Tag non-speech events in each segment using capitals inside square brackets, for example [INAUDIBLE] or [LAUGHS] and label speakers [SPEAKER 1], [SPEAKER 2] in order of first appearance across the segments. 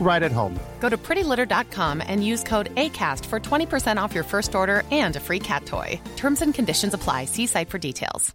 [SPEAKER 1] right at home.
[SPEAKER 2] Go to prettylitter.com and use code ACAST for 20% off your first order and a free cat toy. Terms and conditions apply. See site for details.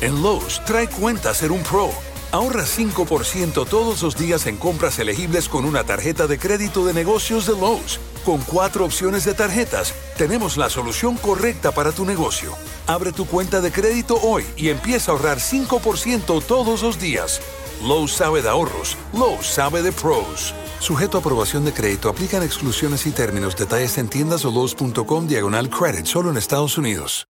[SPEAKER 3] En Lowe's, trae cuenta ser un pro. Ahorra 5% todos los días en compras elegibles con una tarjeta de crédito de negocios de Lowe's. Con cuatro opciones de tarjetas, tenemos la solución correcta para tu negocio. Abre tu cuenta de crédito hoy y empieza a ahorrar 5% todos los días. Lowe's sabe de ahorros, Lowe's sabe de pros. Sujeto a aprobación de crédito, aplican exclusiones y términos. Detalles en tiendas o Lowe's.com diagonal credit, solo en Estados Unidos.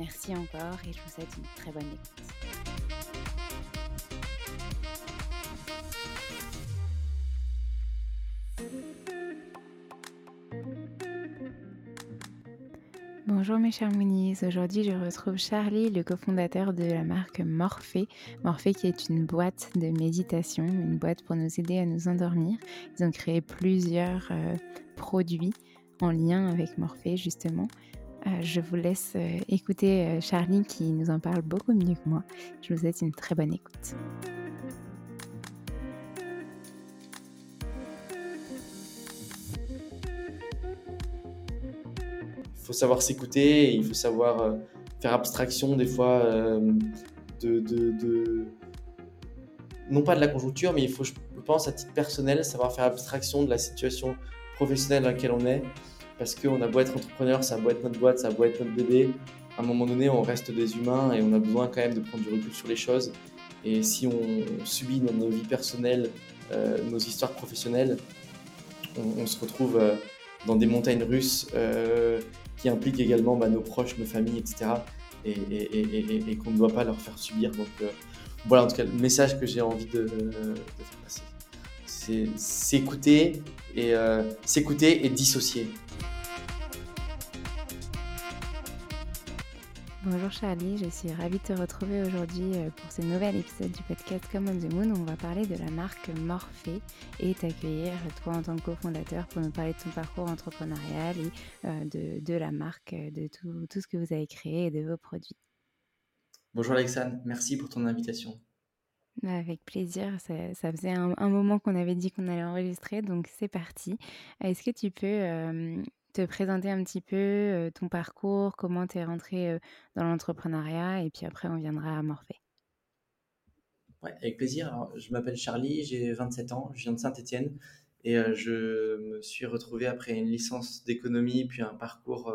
[SPEAKER 4] Merci encore et je vous souhaite une très bonne écoute. Bonjour mes chers Moonies, aujourd'hui je retrouve Charlie, le cofondateur de la marque Morphée. Morphée qui est une boîte de méditation, une boîte pour nous aider à nous endormir. Ils ont créé plusieurs euh, produits en lien avec Morphée justement. Euh, je vous laisse euh, écouter euh, Charlie qui nous en parle beaucoup mieux que moi. Je vous souhaite une très bonne écoute.
[SPEAKER 5] Il faut savoir s'écouter, il faut savoir faire abstraction des fois de, non pas de la conjoncture, mais il faut, je pense, à titre personnel, savoir faire abstraction de la situation professionnelle dans laquelle on est parce qu'on a beau être entrepreneur, ça a beau être notre boîte, ça a beau être notre bébé, à un moment donné, on reste des humains et on a besoin quand même de prendre du recul sur les choses. Et si on subit dans nos vies personnelles, euh, nos histoires professionnelles, on, se retrouve euh, dans des montagnes russes euh, qui impliquent également bah, nos proches, nos familles, etc. et, qu'on ne doit pas leur faire subir. Donc voilà en tout cas le message que j'ai envie de, faire passer. C'est s'écouter et s'écouter et dissocier.
[SPEAKER 4] Bonjour Charlie, je suis ravie de te retrouver aujourd'hui euh, pour ce nouvel épisode du podcast Come on the Moon où on va parler de la marque Morphée et t'accueillir toi en tant que cofondateur pour nous parler de ton parcours entrepreneurial et euh, de, la marque, euh, de tout, ce que vous avez créé et de vos produits.
[SPEAKER 5] Bonjour Alexandre, merci pour ton invitation.
[SPEAKER 4] Bah, avec plaisir, ça, faisait un, moment qu'on avait dit qu'on allait enregistrer, donc c'est parti. Est-ce que tu peux te présenter un petit peu ton parcours, comment tu es rentré dans l'entrepreneuriat, et puis après on viendra à Morphée.
[SPEAKER 5] Ouais, avec plaisir. je m'appelle Charlie, j'ai 27 ans, je viens de Saint-Étienne et je me suis retrouvé après une licence d'économie, puis un parcours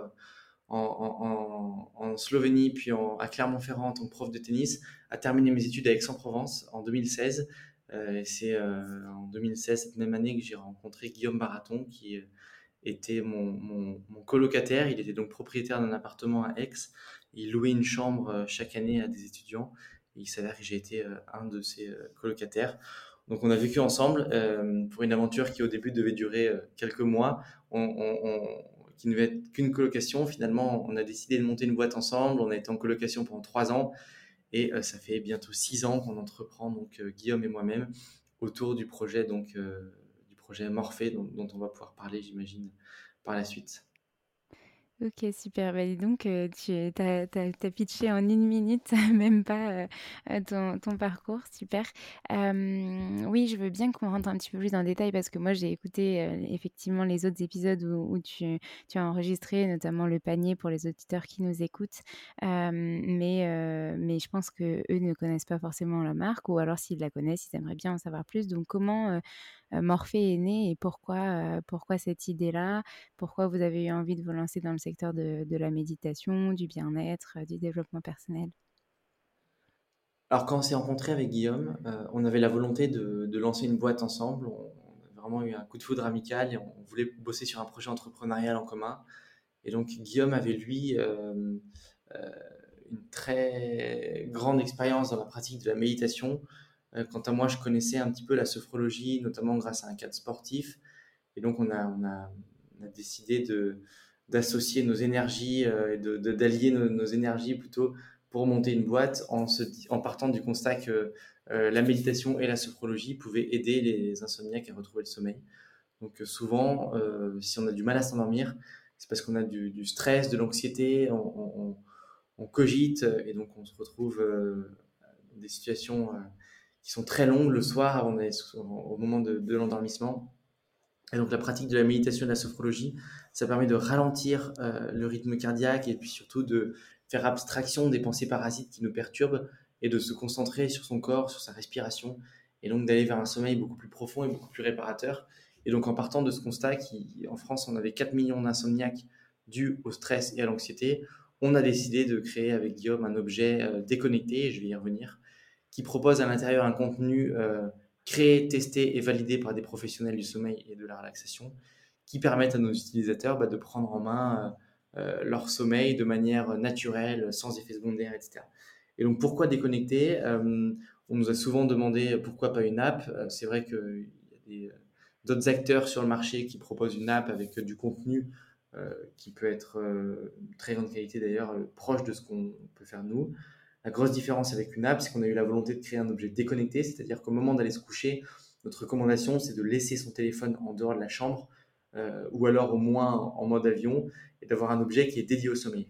[SPEAKER 5] en, Slovénie, puis à Clermont-Ferrand en tant que prof de tennis, à terminer mes études à Aix-en-Provence en 2016. c'est en 2016, cette même année, que j'ai rencontré Guillaume Baraton, qui était mon, colocataire. Il était donc propriétaire d'un appartement à Aix. Il louait une chambre euh, chaque année à des étudiants. Et il s'avère que j'ai été euh, un de ses euh, colocataires. Donc on a vécu ensemble pour une aventure qui au début devait durer quelques mois, qui ne devait être qu'une colocation. Finalement, on a décidé de monter une boîte ensemble. On a été en colocation pendant trois ans. Et ça fait bientôt six ans qu'on entreprend, donc Guillaume et moi-même, autour du projet donc projet Morphée dont, on va pouvoir parler, j'imagine, par la suite.
[SPEAKER 4] Ok, super. Bah, dis donc, euh, tu as, pitché en une minute, [LAUGHS] même pas euh, euh, ton, parcours. Super. oui, je veux bien qu'on rentre un petit peu plus dans le détail parce que moi, j'ai écouté effectivement les autres épisodes où, tu, tu, as enregistré, notamment le panier pour les auditeurs qui nous écoutent. mais, mais je pense qu'eux ne connaissent pas forcément la marque ou alors s'ils la connaissent, ils aimeraient bien en savoir plus. Donc, comment Morphée est né et pourquoi, pourquoi cette idée-là? Pourquoi vous avez eu envie de vous lancer dans le secteur de, la méditation, du bien-être, du développement personnel?
[SPEAKER 5] Alors quand on s'est rencontré avec Guillaume, on avait la volonté de, lancer une boîte ensemble. On, a vraiment eu un coup de foudre amical et on voulait bosser sur un projet entrepreneurial en commun. Et donc Guillaume avait lui une très grande expérience dans la pratique de la méditation euh, quant à moi, je connaissais un petit peu la sophrologie, notamment grâce à un cadre sportif. Et donc, on a, décidé d'associer nos énergies euh, de, d'allier nos, énergies plutôt pour monter une boîte en, partant du constat que euh, la méditation et la sophrologie pouvaient aider les insomniaques à retrouver le sommeil. Donc souvent, si on a du mal à s'endormir, c'est parce qu'on a du, stress, de l'anxiété, on, cogite et donc on se retrouve dans des situations qui sont très longues le soir au moment de, l'endormissement. Et donc la pratique de la méditation et de la sophrologie, ça permet de ralentir euh, le rythme cardiaque et puis surtout de faire abstraction des pensées parasites qui nous perturbent et de se concentrer sur son corps, sur sa respiration et donc d'aller vers un sommeil beaucoup plus profond et beaucoup plus réparateur. Et donc en partant de ce constat qu'en France on avait 4 millions d'insomniaques dus au stress et à l'anxiété, on a décidé de créer avec Guillaume un objet euh, déconnecté, et je vais y revenir, qui propose à l'intérieur un contenu euh, créé, testé et validé par des professionnels du sommeil et de la relaxation, qui permettent à nos utilisateurs bah, de prendre en main euh, euh, leur sommeil de manière naturelle, sans effet secondaire, etc. Et donc pourquoi déconnecter? On nous a souvent demandé pourquoi pas une app? C'est vrai qu'il y a d'autres acteurs sur le marché qui proposent une app avec du contenu qui peut être très grande qualité d'ailleurs, proche de ce qu'on peut faire nous. La grosse différence avec une app, c'est qu'on a eu la volonté de créer un objet déconnecté, c'est-à-dire qu'au moment d'aller se coucher, notre recommandation, c'est de laisser son téléphone en dehors de la chambre, euh, ou alors au moins en mode avion, et d'avoir un objet qui est dédié au sommeil.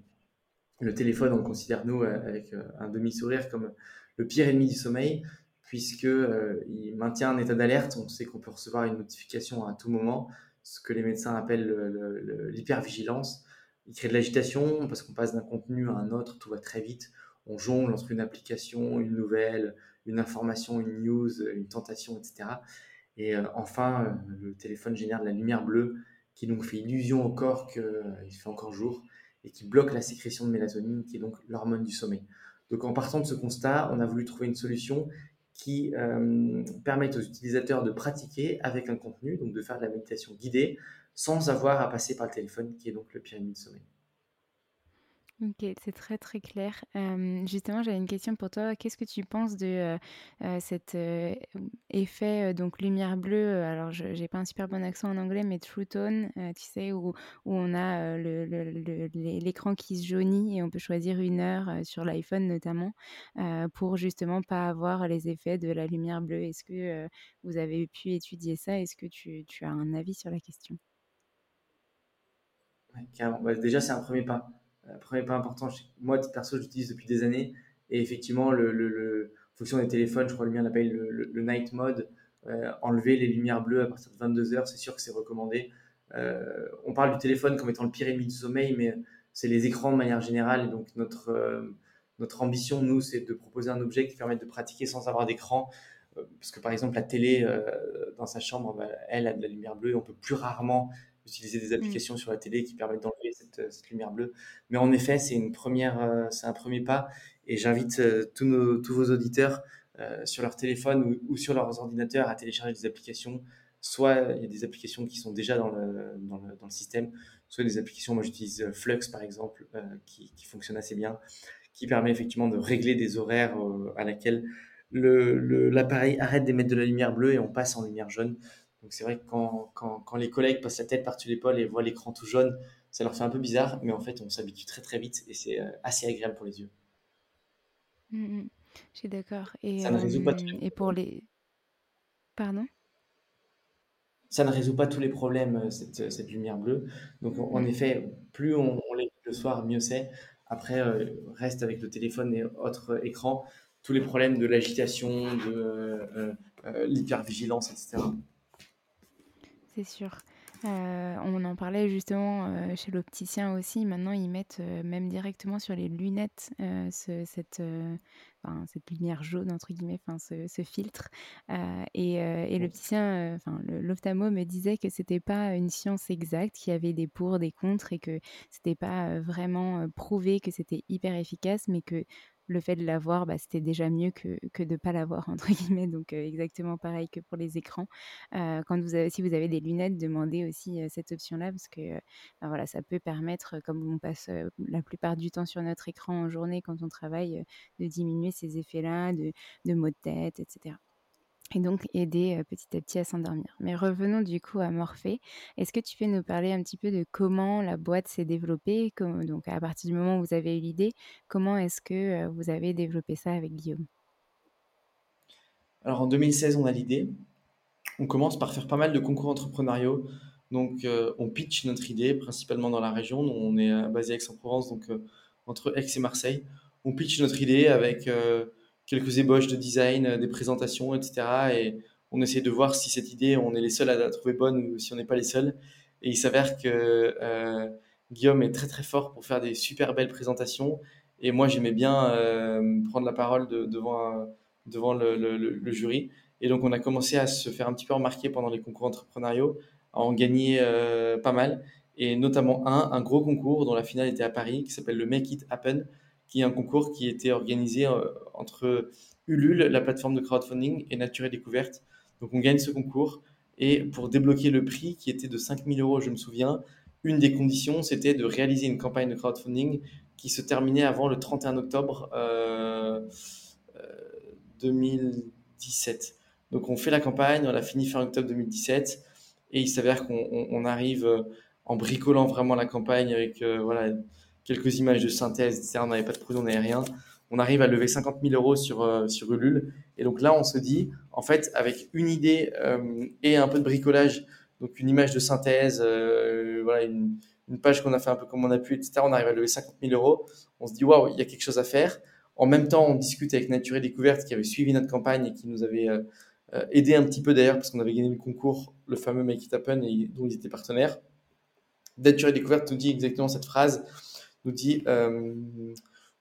[SPEAKER 5] Le téléphone, on le considère, nous, euh, avec euh, un demi-sourire, comme le pire ennemi du sommeil, puisqu'il maintient un état d'alerte. On sait qu'on peut recevoir une notification à tout moment, ce que les médecins appellent l'hypervigilance. Il crée de l'agitation parce qu'on passe d'un contenu à un autre, tout va très vite on jongle entre une application, une nouvelle, une information, une news, une tentation, etc. Et euh, enfin, euh, le téléphone génère de la lumière bleue qui donc fait illusion au corps qu'il euh, fait encore jour et qui bloque la sécrétion de mélatonine, qui est donc l'hormone du sommeil. Donc en partant de ce constat, on a voulu trouver une solution qui permette aux utilisateurs de pratiquer avec un contenu, donc de faire de la méditation guidée, sans avoir à passer par le téléphone, qui est donc le pyramide sommeil.
[SPEAKER 4] Ok, c'est très très clair. Euh, justement, j'avais une question pour toi. Qu'est-ce que tu penses de euh, euh, cet effet donc lumière bleue Alors, je j'ai pas un super bon accent en anglais, mais True Tone, tu sais, où, où on a le, le- l'écran qui se jaunit et on peut choisir une heure sur l'iPhone notamment pour justement pas avoir les effets de la lumière bleue. Est-ce que vous avez pu étudier ça? Est-ce que tu, as un avis sur la question?
[SPEAKER 5] Ouais, déjà, c'est un premier pas. Un premier pas important. Moi, perso, j'utilise depuis des années. Et effectivement, le, le, fonction des téléphones, je crois le mien l'appelle le, night mode, euh, enlever les lumières bleues à partir de 22 heures, c'est sûr que c'est recommandé. Euh, on parle du téléphone comme étant le pire ennemi du sommeil, mais c'est les écrans de manière générale. Et donc, notre, euh, notre ambition, nous, c'est de proposer un objet qui permet de pratiquer sans avoir d'écran. parce que, par exemple, la télé dans sa chambre, bah, elle a de la lumière bleue et on peut plus rarement utiliser des mmh. applications sur la télé qui permettent d'enlever cette, euh, cette, lumière bleue. Mais en effet, c'est une première, euh, c'est un premier pas. Et j'invite euh, tous, nos, tous vos auditeurs sur leur téléphone ou, sur leurs ordinateurs à télécharger des applications. Soit il y a des applications qui sont déjà dans le, dans le, dans le système, soit des applications, moi j'utilise Flux par exemple, qui, qui, fonctionne assez bien, qui permet effectivement de régler des horaires à laquelle l'appareil arrête d'émettre de la lumière bleue et on passe en lumière jaune. Donc c'est vrai que quand, quand, quand, les collègues passent la tête par-dessus l'épaule et voient l'écran tout jaune, ça leur fait un peu bizarre, mais en fait on s'habitue très très vite et c'est euh, assez agréable pour les yeux.
[SPEAKER 4] Mmh, mmh. Je suis d'accord.
[SPEAKER 5] Et, ça ne résout pas tous
[SPEAKER 4] les... et pour les... Pardon?
[SPEAKER 5] Ça ne résout pas tous les problèmes, euh, cette, cette lumière bleue. Donc, en, mmh. effet, plus on, on le soir, mieux c'est. Après, euh, reste avec le téléphone et autres écrans, tous les problèmes de l'agitation, de euh, euh, l'hypervigilance, etc
[SPEAKER 4] c'est sûr. Euh, on en parlait justement euh, chez l'opticien aussi. Maintenant, ils mettent euh, même directement sur les lunettes ce, cette, lumière jaune, entre guillemets, ce, ce filtre. et, et l'opticien, l'ophtalmo me disait que c'était pas une science exacte, qu'il y avait des pour, des contre et que c'était pas vraiment prouvé que c'était hyper efficace, mais que le fait de l'avoir, bah, c'était déjà mieux que, de ne pas l'avoir, entre guillemets. Donc, exactement pareil que pour les écrans. quand vous avez, si vous avez des lunettes, demandez aussi cette option-là parce que bah, voilà, ça peut permettre, comme on passe la plupart du temps sur notre écran en journée quand on travaille, de diminuer ces effets-là, de, de maux de tête, etc et donc aider petit à petit à s'endormir. Mais revenons du coup à Morphée. Est-ce que tu peux nous parler un petit peu de comment la boîte s'est développée? Donc à partir du moment où vous avez eu l'idée, comment est-ce que vous avez développé ça avec Guillaume?
[SPEAKER 5] Alors en 2016, on a l'idée. On commence par faire pas mal de concours entrepreneuriaux. Donc on pitch notre idée, principalement dans la région. On est basé à Aix-en-Provence, donc entre Aix et Marseille. On pitch notre idée avec quelques ébauches de design, euh, des présentations, etc. Et on essaie de voir si cette idée, on est les seuls à la trouver bonne ou si on n'est pas les seuls. Et il s'avère que euh, Guillaume est très très fort pour faire des super belles présentations. Et moi, j'aimais bien euh, prendre la parole devant, devant le, jury. Et donc, on a commencé à se faire un petit peu remarquer pendant les concours entrepreneuriaux, à en gagner pas mal. Et notamment un, un gros concours dont la finale était à Paris, qui s'appelle le Make It Happen, qui est un concours qui était organisé euh, entre Ulule, la plateforme de crowdfunding, et Nature et Découverte. Donc on gagne ce concours. Et pour débloquer le prix, qui était de 5000 euros, je me souviens, une des conditions, c'était de réaliser une campagne de crowdfunding qui se terminait avant le 31 octobre 2017. Euh, euh, Donc on fait la campagne, on l'a fini fin octobre 2017, et il s'avère qu'on arrive en bricolant vraiment la campagne avec voilà, quelques images de synthèse, etc. On n'avait pas de produit, on n'avait rien. On arrive à lever 50 000 euros sur, euh, sur Ulule. Et donc là, on se dit, en fait, avec une idée euh, et un peu de bricolage, donc une image de synthèse, euh, voilà, une, une page qu'on a fait un peu comme on a pu, etc., on arrive à lever 50 000 euros. On se dit, waouh, il y a quelque chose à faire. En même temps, on discute avec Nature et Découverte qui avait suivi notre campagne et qui nous avait aidé un petit peu d'ailleurs parce qu'on avait gagné le concours, le fameux Make It Happen, et dont ils étaient partenaires. Nature et Découverte nous dit exactement cette phrase nous dit euh,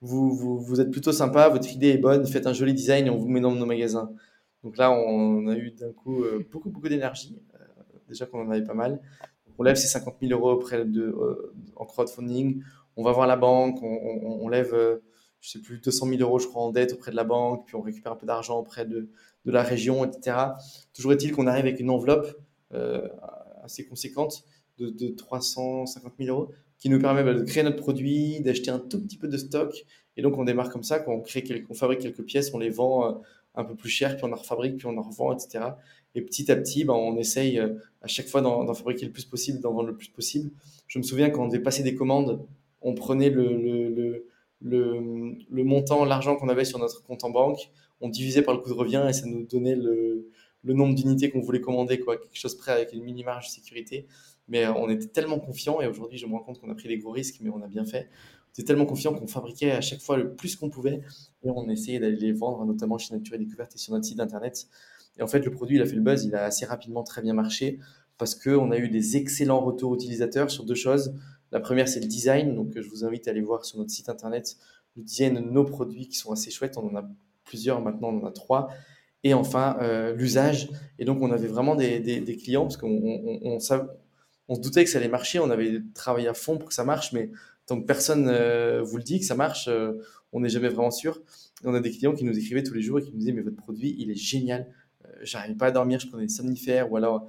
[SPEAKER 5] vous, vous, êtes plutôt sympa, votre idée est bonne, faites un joli design et on vous met dans nos magasins. Donc là, on a eu d'un coup euh, beaucoup, beaucoup d'énergie, euh, déjà qu'on en avait pas mal. On lève ces 50 000 euros de, en crowdfunding, on va voir la banque, on, lève, je sais plus, 200 000 euros, je en dette auprès de la banque, puis on récupère un peu d'argent auprès de, de, la région, etc. Toujours est-il qu'on arrive avec une enveloppe assez conséquente de, de 350 000 euros qui nous permet bah, de créer notre produit, d'acheter un tout petit peu de stock. Et donc, on démarre comme ça, quand on, crée on fabrique quelques pièces, on les vend euh, un peu plus cher, puis on en refabrique, puis on en revend, etc. Et petit à petit, bah, on essaye euh, à chaque fois d'en fabriquer le plus possible, d'en vendre le plus possible. Je me souviens quand on devait passer des commandes, on prenait le, le, le, le montant, l'argent qu'on avait sur notre compte en banque, on divisait par le coût de revient et ça nous donnait le, nombre d'unités qu'on voulait commander, quoi, quelque chose près avec une mini marge de sécurité. Mais euh, on était tellement confiants et aujourd'hui, je me rends compte qu'on a pris des gros risques, mais on a bien fait. On était tellement confiants qu'on fabriquait à chaque fois le plus qu'on pouvait et on essayait d'aller les vendre, notamment chez Nature et Découverte et sur notre site internet. Et en fait, le produit, il a fait le buzz, il a assez rapidement très bien marché parce qu'on a eu des excellents retours utilisateurs sur deux choses. La première, c'est le design. Donc, je vous invite à aller voir sur notre site internet le design de nos produits qui sont assez chouettes. On en a plusieurs maintenant, on en a trois. Et enfin, euh, l'usage. Et donc, on avait vraiment des, des, clients parce qu'on on, on, se doutait que ça allait marcher. On avait travaillé à fond pour que ça marche, mais tant que personne euh, vous le dit que ça marche, euh, on n'est jamais vraiment sûr. Et on a des clients qui nous écrivaient tous les jours et qui nous disaient Mais votre produit, il est génial. J'arrivais pas à dormir, je prenais des somnifères ou alors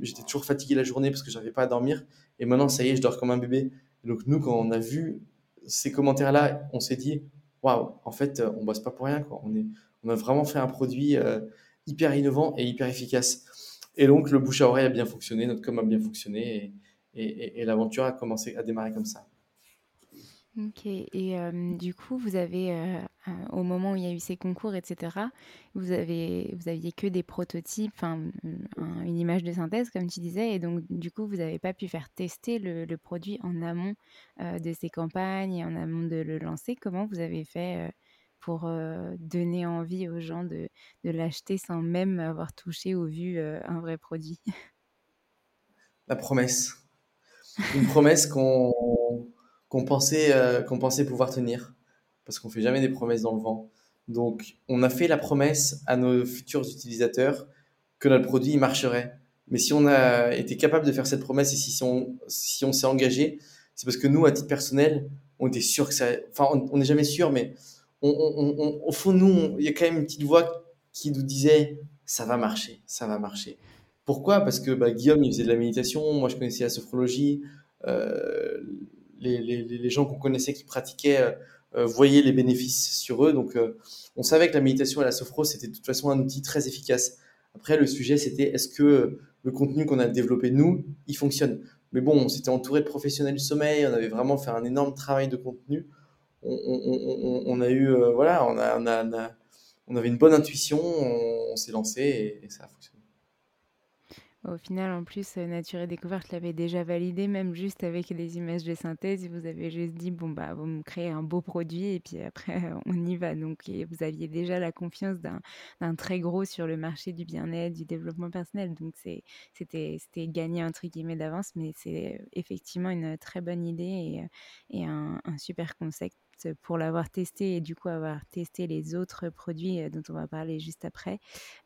[SPEAKER 5] j'étais toujours fatigué la journée parce que j'arrivais pas à dormir. Et maintenant, ça y est, je dors comme un bébé. donc, nous, quand on a vu ces commentaires-là, on s'est dit, waouh, en fait, euh, on bosse pas pour rien. Quoi. On, est, on a vraiment fait un produit euh, hyper innovant et hyper efficace. Et donc, le bouche à oreille a bien fonctionné, notre com a bien fonctionné et, l'aventure a commencé à démarrer comme ça.
[SPEAKER 4] OK et du coup, vous avez, euh, au moment où il y a eu ces concours etc., vous avez vous aviez que des prototypes, enfin, une image de synthèse comme tu disais et donc du coup, vous n'avez pas pu faire tester le produit en amont, de ces campagnes en amont de le lancer. Comment vous avez fait, pour, donner envie aux gens de de l'acheter sans même avoir touché ou vu, un vrai produit? [LAUGHS]
[SPEAKER 5] La promesse. Une promesse qu'on qu'on pensait, qu'on pensait pouvoir tenir, parce qu'on fait jamais des promesses dans le vent. Donc, on a fait la promesse à nos futurs utilisateurs que notre produit marcherait. Mais si on a été capable de faire cette promesse et si on, si on s'est engagé, c'est parce que nous, à titre personnel, on était sûr que ça. Enfin, on n'est jamais sûr, mais au fond, nous, il y a quand même une petite voix qui nous disait ça va marcher, ça va marcher. Pourquoi? Parce que bah, Guillaume, il faisait de la méditation, moi je connaissais la sophrologie, euh, les, gens qu'on connaissait qui pratiquaient euh, euh, voyaient les bénéfices sur eux. Donc, on savait que la méditation et la sophro, c'était de toute façon un outil très efficace. Après, le sujet, c'était est-ce que le contenu qu'on a développé, nous, il fonctionne? Mais bon, on s'était entouré de professionnels du sommeil, on avait vraiment fait un énorme travail de contenu. On, a eu, voilà, on, a, on, avait une bonne intuition, on, s'est lancé et, et ça a fonctionné.
[SPEAKER 4] Au final, en plus, euh, Nature et Découverte l'avait déjà validé, même juste avec les images de synthèse. Vous avez juste dit, bon, bah, vous me créez un beau produit et puis après, [LAUGHS] on y va. Donc, vous aviez déjà la confiance d'un très gros sur le marché du bien-être, du développement personnel. Donc, c'était gagné, entre guillemets, d'avance, mais c'est effectivement une très bonne idée et, et un super concept pour l'avoir testé et du coup avoir testé les autres produits euh, dont on va parler juste après,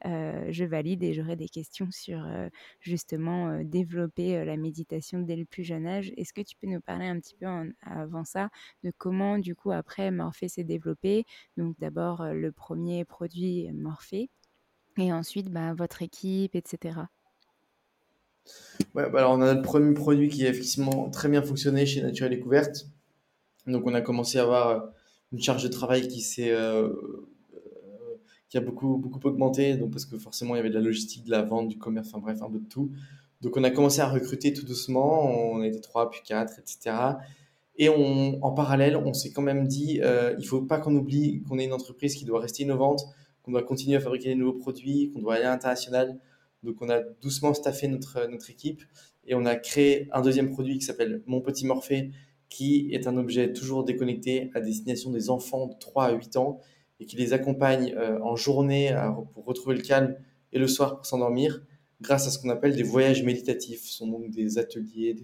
[SPEAKER 4] euh, je valide et j'aurai des questions sur euh, justement développer la méditation dès le plus jeune âge. Est-ce que tu peux nous parler un petit peu avant ça de comment du coup après Morphée s'est développé? Donc d'abord le premier produit Morphée et ensuite bah, votre équipe, etc.
[SPEAKER 5] Ouais, bah alors on a notre premier produit qui a effectivement très bien fonctionné chez Nature et Découverte donc on a commencé à avoir euh, une charge de travail qui s'est euh, euh, qui a beaucoup beaucoup augmenté donc parce que forcément il y avait de la logistique, de la vente, du commerce, enfin bref un peu de tout. Donc on a commencé à recruter tout doucement, on été trois puis quatre, etc. Et en parallèle, on s'est quand même dit, euh, il faut pas qu'on oublie qu'on est une entreprise qui doit rester innovante, qu'on doit continuer à fabriquer des nouveaux produits, qu'on doit aller à l'international. Donc on a doucement staffé notre, notre équipe et on a créé un deuxième produit qui s'appelle Mon Petit Morphée, qui est un objet toujours déconnecté à destination des enfants de 3 à 8 ans et qui les accompagne euh, en journée pour retrouver le calme et le soir pour s'endormir grâce à ce qu'on appelle des voyages méditatifs. Ce sont donc des ateliers,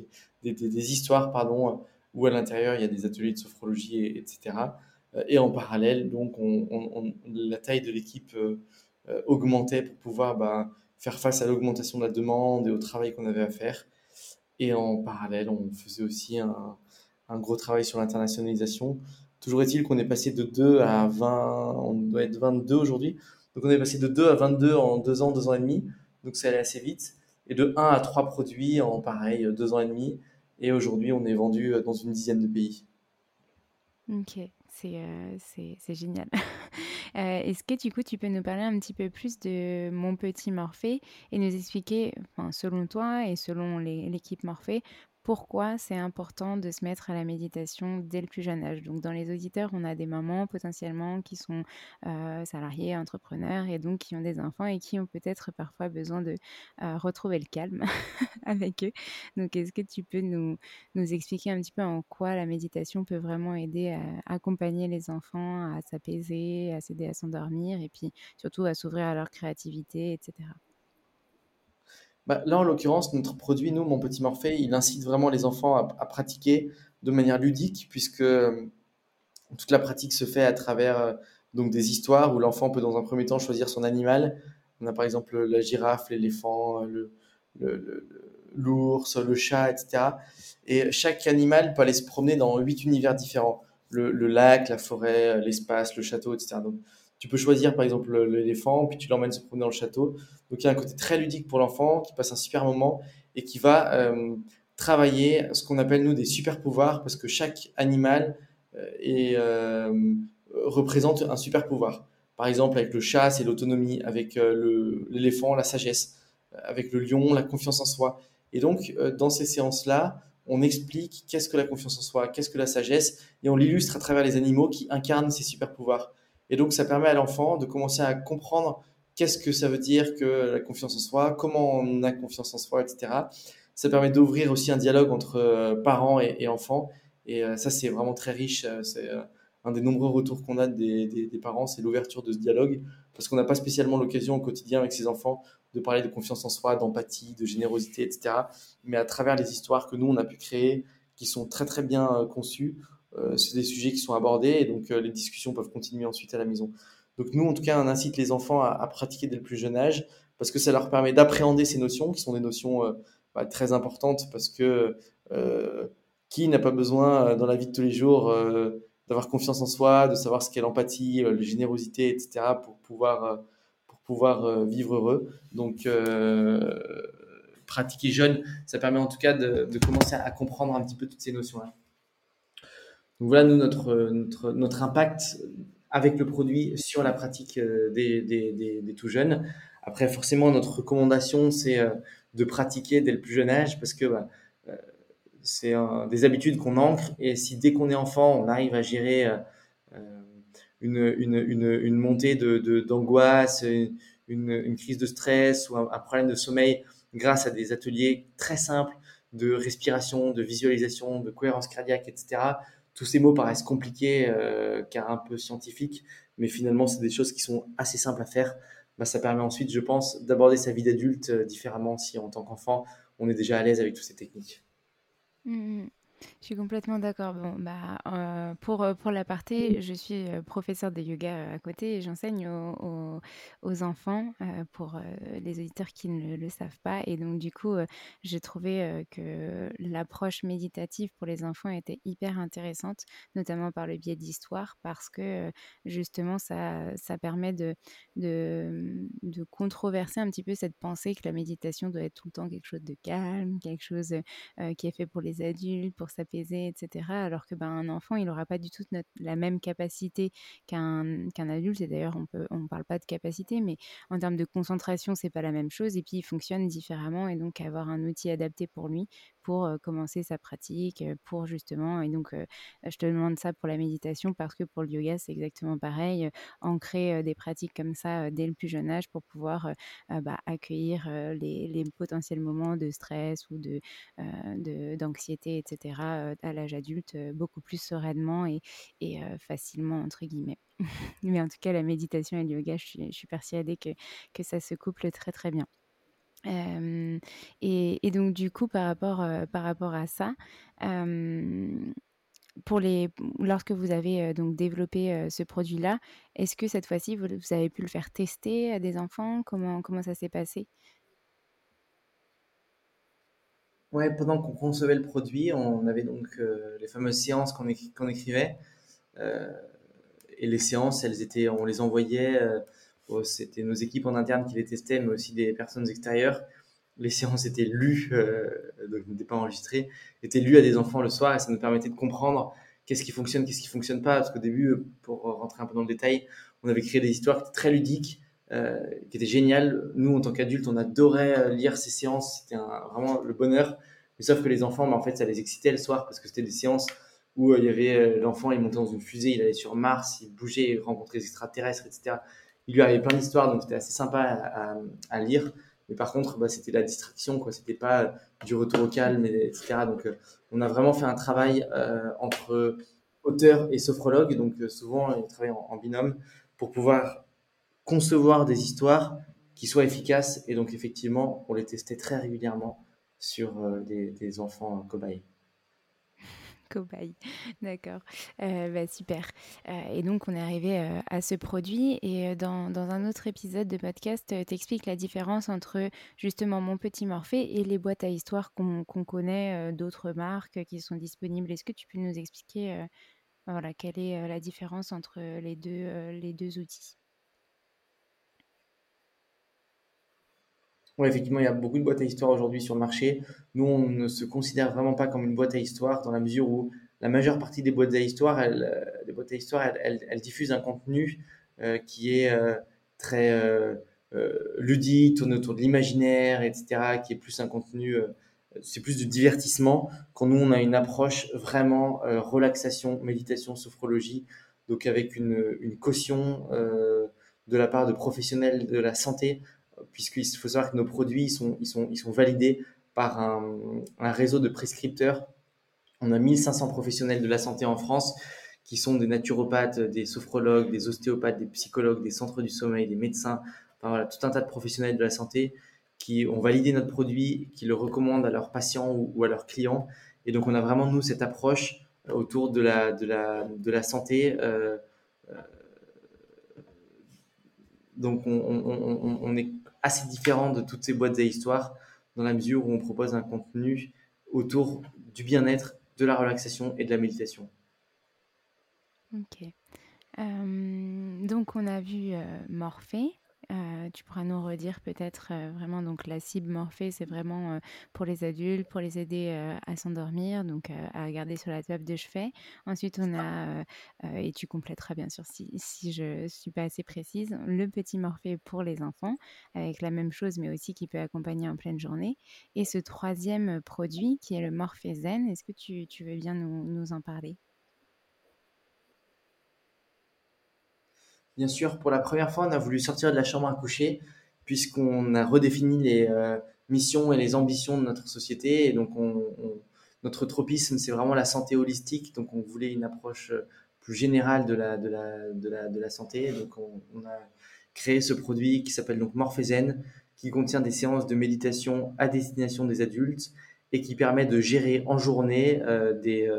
[SPEAKER 5] des, histoires, pardon, où à l'intérieur il y a des ateliers de sophrologie, etc. Euh, et en parallèle, donc, on, la taille de l'équipe euh, augmentait pour pouvoir bah, faire face à l'augmentation de la demande et au travail qu'on avait à faire. Et en parallèle, on faisait aussi un, un gros travail sur l'internationalisation. Toujours est-il qu'on est passé de 2 à 20, on doit être 22 aujourd'hui. Donc on est passé de 2 à 22 en 2 ans, 2 ans et demi. Donc ça allait assez vite. Et de 1 à 3 produits en pareil, 2 ans et demi. Et aujourd'hui, on est vendu dans une dizaine de pays.
[SPEAKER 4] Ok, c'est c'est génial. [LAUGHS] Est-ce que du coup, tu peux nous parler un petit peu plus de Mon Petit Morphée et nous expliquer, selon toi et selon l'équipe Morphée, pourquoi c'est important de se mettre à la méditation dès le plus jeune âge. Donc dans les auditeurs, on a des mamans potentiellement qui sont euh, salariées, entrepreneurs et donc qui ont des enfants et qui ont peut-être parfois besoin de euh, retrouver le calme [LAUGHS] avec eux. Donc est-ce que tu peux nous, nous expliquer un petit peu en quoi la méditation peut vraiment aider à accompagner les enfants à s'apaiser, à s'aider à s'endormir et puis surtout à s'ouvrir à leur créativité, etc.
[SPEAKER 5] Bah, là, en l'occurrence, notre produit, nous, Mon Petit Morphée, il incite vraiment les enfants à, pratiquer de manière ludique, puisque euh, toute la pratique se fait à travers euh, donc des histoires où l'enfant peut, dans un premier temps, choisir son animal. On a par exemple la girafe, l'éléphant, le, l'ours, le chat, etc. Et chaque animal peut aller se promener dans huit univers différents. Le, lac, la forêt, l'espace, le château, etc. tu peux choisir par exemple l'éléphant, puis tu l'emmènes se promener dans le château. Donc il y a un côté très ludique pour l'enfant qui passe un super moment et qui va euh, travailler ce qu'on appelle nous des super pouvoirs parce que chaque animal euh, euh, représente un super pouvoir. Par exemple avec le chat c'est l'autonomie, avec l'éléphant la sagesse, avec le lion la confiance en soi. Et donc dans ces séances là on explique qu'est-ce que la confiance en soi, qu'est-ce que la sagesse, et on l'illustre à travers les animaux qui incarnent ces super pouvoirs. Et donc, ça permet à l'enfant de commencer à comprendre qu'est-ce que ça veut dire que la confiance en soi, comment on a confiance en soi, etc. Ça permet d'ouvrir aussi un dialogue entre euh, parents et, enfants. Et euh, ça, c'est vraiment très riche. Euh, c'est un des nombreux retours qu'on a des, parents, c'est l'ouverture de ce dialogue. Parce qu'on n'a pas spécialement l'occasion au quotidien avec ses enfants de parler de confiance en soi, d'empathie, de générosité, etc. Mais à travers les histoires que nous, on a pu créer, qui sont très très bien conçues, c'est des sujets qui sont abordés et donc euh, les discussions peuvent continuer ensuite à la maison. Donc nous, en tout cas, on incite les enfants à, pratiquer dès le plus jeune âge parce que ça leur permet d'appréhender ces notions qui sont des notions euh, bah, très importantes parce que qui n'a pas besoin dans la vie de tous les jours d'avoir confiance en soi, de savoir ce qu'est l'empathie, la générosité, etc. pour pouvoir, pour pouvoir vivre heureux. Donc pratiquer jeune, ça permet en tout cas de, de commencer à comprendre un petit peu toutes ces notions-là. Donc voilà, nous, notre, notre, notre impact avec le produit sur la pratique euh, des, des, des, tout jeunes. Après, forcément, notre recommandation, c'est euh, de pratiquer dès le plus jeune âge parce que bah, euh, c'est des habitudes qu'on ancre et si dès qu'on est enfant, on arrive à gérer une, une, une, une, montée d'angoisse, de, une, crise de stress ou un, problème de sommeil grâce à des ateliers très simples de respiration, de visualisation, de cohérence cardiaque, etc tous ces mots paraissent compliqués euh, car un peu scientifiques, mais finalement, c'est des choses qui sont assez simples à faire. Bah, ça permet ensuite, je pense, d'aborder sa vie d'adulte euh, différemment si en tant qu'enfant, on est déjà à l'aise avec toutes ces techniques.
[SPEAKER 4] Mmh, mmh. Je suis complètement d'accord. Bon, bah, euh, pour, euh, pour l'aparté, je suis euh, professeur de yoga à côté et j'enseigne aux, aux, enfants pour les auditeurs qui ne le, savent pas. Et donc, du coup, j'ai trouvé que l'approche méditative pour les enfants était hyper intéressante, notamment par le biais d'histoire, parce que justement, ça, ça permet de, de, de controverser un petit peu cette pensée que la méditation doit être tout le temps quelque chose de calme, quelque chose qui est fait pour les adultes, pour s'apaiser, etc. Alors que ben, un enfant, il n'aura pas du tout la même capacité qu'un adulte. Et d'ailleurs, on ne on parle pas de capacité, mais en termes de concentration, c'est pas la même chose. Et puis, il fonctionne différemment. Et donc, avoir un outil adapté pour lui pour commencer sa pratique, pour justement, et donc je te demande ça pour la méditation parce que pour le yoga, c'est exactement pareil, ancrer des pratiques comme ça dès le plus jeune âge pour pouvoir bah, accueillir les, potentiels moments de stress ou de, d'anxiété, etc., à l'âge adulte, beaucoup plus sereinement et, et facilement, entre guillemets. [LAUGHS] Mais en tout cas, la méditation et le yoga, je suis, je suis persuadée que, que ça se couple très très bien et, donc du coup, par rapport, par rapport à ça, pour les, lorsque vous avez donc développé ce produit-là, est-ce que cette fois-ci, vous, avez pu le faire tester à des enfants? Comment, comment ça s'est passé?
[SPEAKER 5] Ouais, pendant qu'on concevait le produit, on avait donc les fameuses séances qu'on écrivait. et les séances, elles étaient, on les envoyait c'était nos équipes en interne qui les testaient, mais aussi des personnes extérieures. les séances étaient lues, donc n'étaient pas enregistrées, étaient lues à des enfants le soir et ça nous permettait de comprendre qu'est-ce qui fonctionne, qu'est-ce qui fonctionne pas. Parce qu'au début, pour rentrer un peu dans le détail, on avait créé des histoires très ludiques, qui étaient géniales. Nous, en tant qu'adultes, on adorait lire ces séances, c'était vraiment le bonheur. Mais sauf que les enfants, bah, en fait, ça les excitait le soir parce que c'était des séances où euh, il y avait euh, l'enfant, il montait dans une fusée, il allait sur Mars, il bougeait, il rencontrait des extraterrestres, etc. Il lui arrivait plein d'histoires, donc c'était assez sympa à, lire. Mais par contre, bah, c'était la distraction, quoi. C'était pas du retour au calme, etc. Donc, euh, on a vraiment fait un travail entre auteur et sophrologue. Donc, souvent, on travaille en, binôme pour pouvoir concevoir des histoires qui soient efficaces. Et donc, effectivement, on les testait très régulièrement sur des, des enfants cobayes [LAUGHS]
[SPEAKER 4] D'accord. Euh, bah, super. Euh, et donc, on est arrivé euh, à ce produit. Et dans, un autre épisode de podcast, tu expliques la différence entre justement Mon Petit Morphée et les boîtes à histoire qu'on connaît d'autres marques qui sont disponibles. Est-ce que tu peux nous expliquer voilà, quelle est la différence entre les deux, les deux outils?
[SPEAKER 5] Oui, effectivement, il y a beaucoup de boîtes à histoire aujourd'hui sur le marché. Nous, on ne se considère vraiment pas comme une boîte à histoire dans la mesure où la majeure partie des boîtes à histoire, elles, euh, boîtes à histoire, elles, diffusent un contenu euh, qui est euh, très ludique, tourne autour de l'imaginaire, etc., qui est plus un contenu, c'est plus du divertissement. Quand nous, on a une approche vraiment relaxation, méditation, sophrologie, donc avec une caution de la part de professionnels de la santé puisqu'il faut savoir que nos produits ils sont, ils sont, ils sont validés par un, réseau de prescripteurs. On a 1500 professionnels de la santé en France qui sont des naturopathes, des sophrologues, des ostéopathes, des psychologues, des centres du sommeil, des médecins, tout un tas de professionnels de la santé qui ont validé notre produit, qui le recommandent à leurs patients ou, à leurs clients. Et donc on a vraiment, nous, cette approche autour de la, de la, de la santé. Euh, euh, donc on, on, on, est assez différent de toutes ces boîtes à histoire dans la mesure où on propose un contenu autour du bien-être, de la relaxation et de la méditation.
[SPEAKER 4] Ok. Euh, donc on a vu euh, Morphée, euh, tu pourras nous redire peut-être euh, vraiment donc la cible Morphée, c'est vraiment euh, pour les adultes, pour les aider à s'endormir, donc à regarder sur la table de chevet. Ensuite, on a, et tu compléteras bien sûr si, si je suis pas assez précise, le petit Morphée pour les enfants, avec la même chose, mais aussi qui peut accompagner en pleine journée. Et ce troisième produit qui est le Morphée Zen, est-ce que tu, tu, veux bien nous, nous en parler?
[SPEAKER 5] Bien sûr, pour la première fois, on a voulu sortir de la chambre à coucher puisqu'on a redéfini les euh, missions et les ambitions de notre société. Donc, notre tropisme, c'est vraiment la santé holistique. Donc, on voulait une approche euh, plus générale de la santé. Donc, on, a créé ce produit qui s'appelle donc Morphézen, qui contient des séances de méditation à destination des adultes et qui permet de gérer en journée euh, des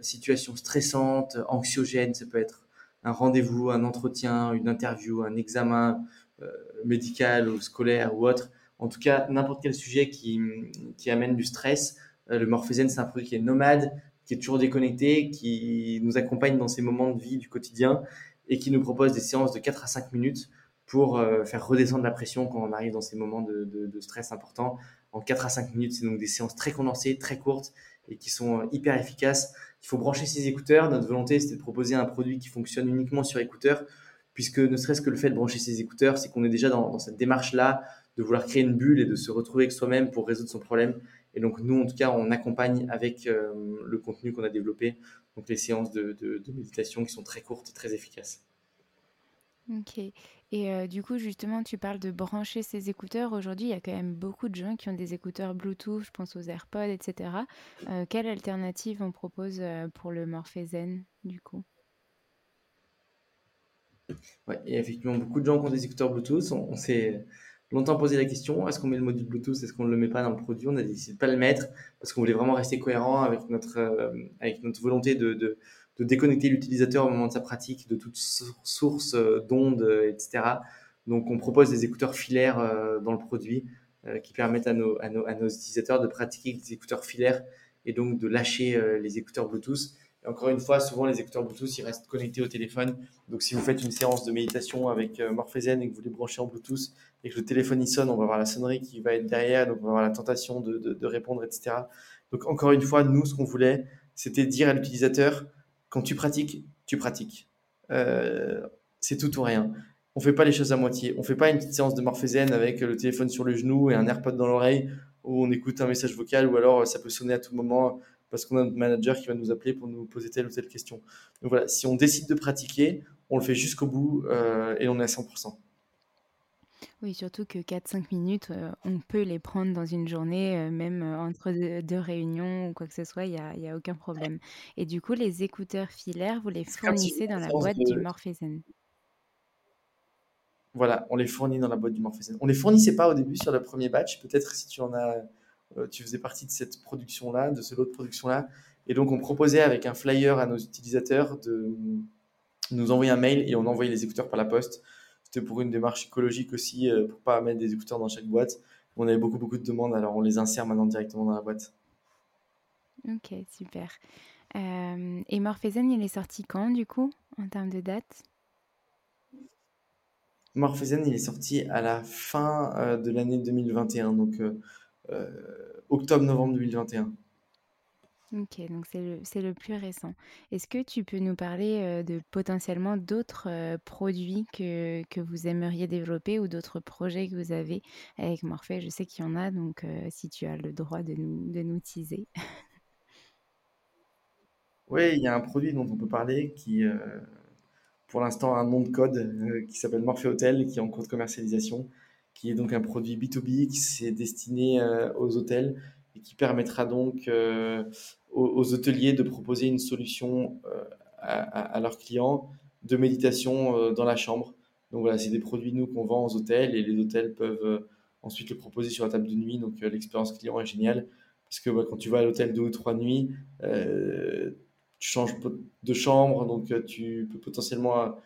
[SPEAKER 5] situations stressantes, anxiogènes. Ça peut être un rendez-vous, un entretien, une interview, un examen euh, médical ou scolaire ou autre. En tout cas, n'importe quel sujet qui, amène du stress. Euh, le Morphésène, c'est un produit qui est nomade, qui est toujours déconnecté, qui nous accompagne dans ces moments de vie du quotidien et qui nous propose des séances de 4 à 5 minutes pour euh, faire redescendre la pression quand on arrive dans ces moments de, stress importants. En 4 à 5 minutes, c'est donc des séances très condensées, très courtes et qui sont hyper efficaces il faut brancher ses écouteurs. Notre volonté, c'était de proposer un produit qui fonctionne uniquement sur écouteurs, puisque ne serait-ce que le fait de brancher ses écouteurs, c'est qu'on est déjà dans, cette démarche-là de vouloir créer une bulle et de se retrouver avec soi-même pour résoudre son problème. Et donc, nous, en tout cas, on accompagne avec euh, le contenu qu'on a développé, donc les séances de, de, méditation qui sont très courtes et très efficaces.
[SPEAKER 4] Ok. Et du coup, justement, tu parles de brancher ses écouteurs. Aujourd'hui, il y a quand même beaucoup de gens qui ont des écouteurs Bluetooth, je pense aux AirPods, etc. quelle alternative on propose pour le Morphézen, du coup?
[SPEAKER 5] Ouais, il y a effectivement beaucoup de gens qui ont des écouteurs Bluetooth. On, s'est longtemps posé la question est-ce qu'on met le module Bluetooth Est-ce qu'on ne le met pas dans le produit? On a décidé de ne pas le mettre parce qu'on voulait vraiment rester cohérent avec notre, avec notre volonté de déconnecter l'utilisateur au moment de sa pratique de toute source euh, d'ondes, euh, etc. Donc, on propose des écouteurs filaires euh, dans le produit qui permettent à nos, à, nos, à nos, utilisateurs de pratiquer des écouteurs filaires et donc de lâcher les écouteurs Bluetooth. encore une fois, souvent les écouteurs Bluetooth, ils restent connectés au téléphone. Donc si vous faites une séance de méditation avec Morphézen et que vous les branchez en Bluetooth et que le téléphone y sonne, on va avoir la sonnerie qui va être derrière, donc on va avoir la tentation de, de, répondre, etc. Donc encore une fois, nous, ce qu'on voulait, c'était dire à l'utilisateur, quand tu pratiques, tu pratiques. Euh, c'est tout ou rien. On fait pas les choses à moitié. On fait pas une petite séance de Morphézen avec le téléphone sur le genou et un AirPod dans l'oreille où on écoute un message vocal ou alors ça peut sonner à tout moment parce qu'on a notre manager qui va nous appeler pour nous poser telle ou telle question. Donc voilà, si on décide de pratiquer, on le fait jusqu'au bout euh, et on est à 100%.
[SPEAKER 4] Oui, surtout que 4-5 minutes, euh, on peut les prendre dans une journée, euh, même entre deux, réunions ou quoi que ce soit, il n'y a, y a, aucun problème. Et du coup, les écouteurs filaires, vous les fournissez dans la boîte du Morphézen
[SPEAKER 5] Voilà, on les fournit dans la boîte du Morphézen. On ne les fournissait pas au début sur le premier batch, peut-être si tu en as euh, tu faisais partie de cette production-là, de ce lot de production-là. Et donc, on proposait avec un flyer à nos utilisateurs de nous envoyer un mail et on envoyait les écouteurs par la poste. C'était pour une démarche écologique aussi, euh, pour pas mettre des écouteurs dans chaque boîte. On avait beaucoup, beaucoup de demandes, alors on les insère maintenant directement dans la boîte.
[SPEAKER 4] Ok, super. Euh, et Morphézen, il est sorti quand, du coup, en termes de date?
[SPEAKER 5] Morphézen, il est sorti à la fin de l'année 2021, donc euh, octobre-novembre 2021.
[SPEAKER 4] Ok, donc c'est le, plus récent. Est-ce que tu peux nous parler euh, de potentiellement d'autres euh, produits que, vous aimeriez développer ou d'autres projets que vous avez avec Morphée? Je sais qu'il y en a, donc si tu as le droit de nous, teaser.
[SPEAKER 5] oui, il y a un produit dont on peut parler qui, pour l'instant, a un nom de code qui s'appelle Morphée Hotel, qui est en cours de commercialisation qui est donc un produit B2B qui s'est destiné euh, aux hôtels qui permettra donc euh, aux, hôteliers de proposer une solution euh, à, leurs clients de méditation dans la chambre. Donc voilà, c'est des produits nous qu'on vend aux hôtels et les hôtels peuvent ensuite le proposer sur la table de nuit. Donc l'expérience client est géniale parce que quand tu vas à l'hôtel deux ou trois nuits, tu changes de chambre, donc tu peux potentiellement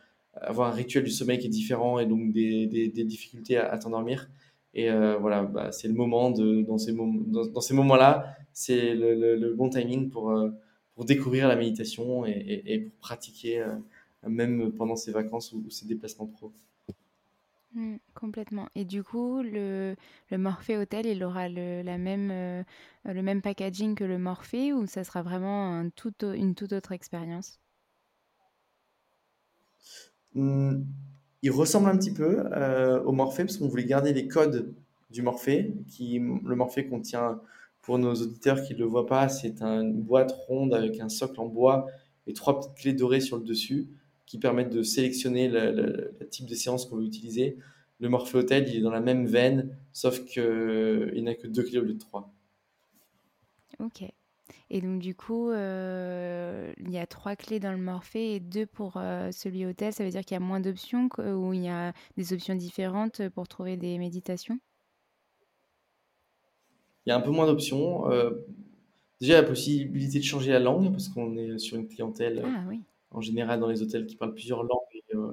[SPEAKER 5] avoir un rituel du sommeil qui est différent et donc des, difficultés à, t'endormir. Et euh, voilà, bah, c'est le moment de, dans ces, moments, dans, ces moments-là, c'est le, le, bon timing pour, euh, pour découvrir la méditation et, et, pour pratiquer euh, même pendant ses vacances ou, ses déplacements pro.
[SPEAKER 4] Mmh, complètement. Et du coup, le, le Morphée Hotel, il aura le, la même, le même packaging que le Morphée ou ça sera vraiment un tout, une toute autre expérience?
[SPEAKER 5] Hmm, il ressemble un petit peu euh, au Morphée parce qu'on voulait garder les codes du Morphée. Qui, le Morphée contient, pour nos auditeurs qui ne le voient pas, c'est une boîte ronde avec un socle en bois et trois petites clés dorées sur le dessus qui permettent de sélectionner le, type de séance qu'on veut utiliser. Le Morphée Hotel, il est dans la même veine, sauf qu'il n'a que deux clés au lieu de trois.
[SPEAKER 4] Ok. Et donc, du coup, euh, il y a trois clés dans le Morphée et deux pour euh, celui hôtel. Ça veut dire qu'il y a moins d'options ou il y a des options différentes pour trouver des méditations?
[SPEAKER 5] Il y a un peu moins d'options. Euh, déjà, la possibilité de changer la langue, parce qu'on est sur une clientèle,
[SPEAKER 4] ah, oui.
[SPEAKER 5] en général, dans les hôtels qui parlent plusieurs langues.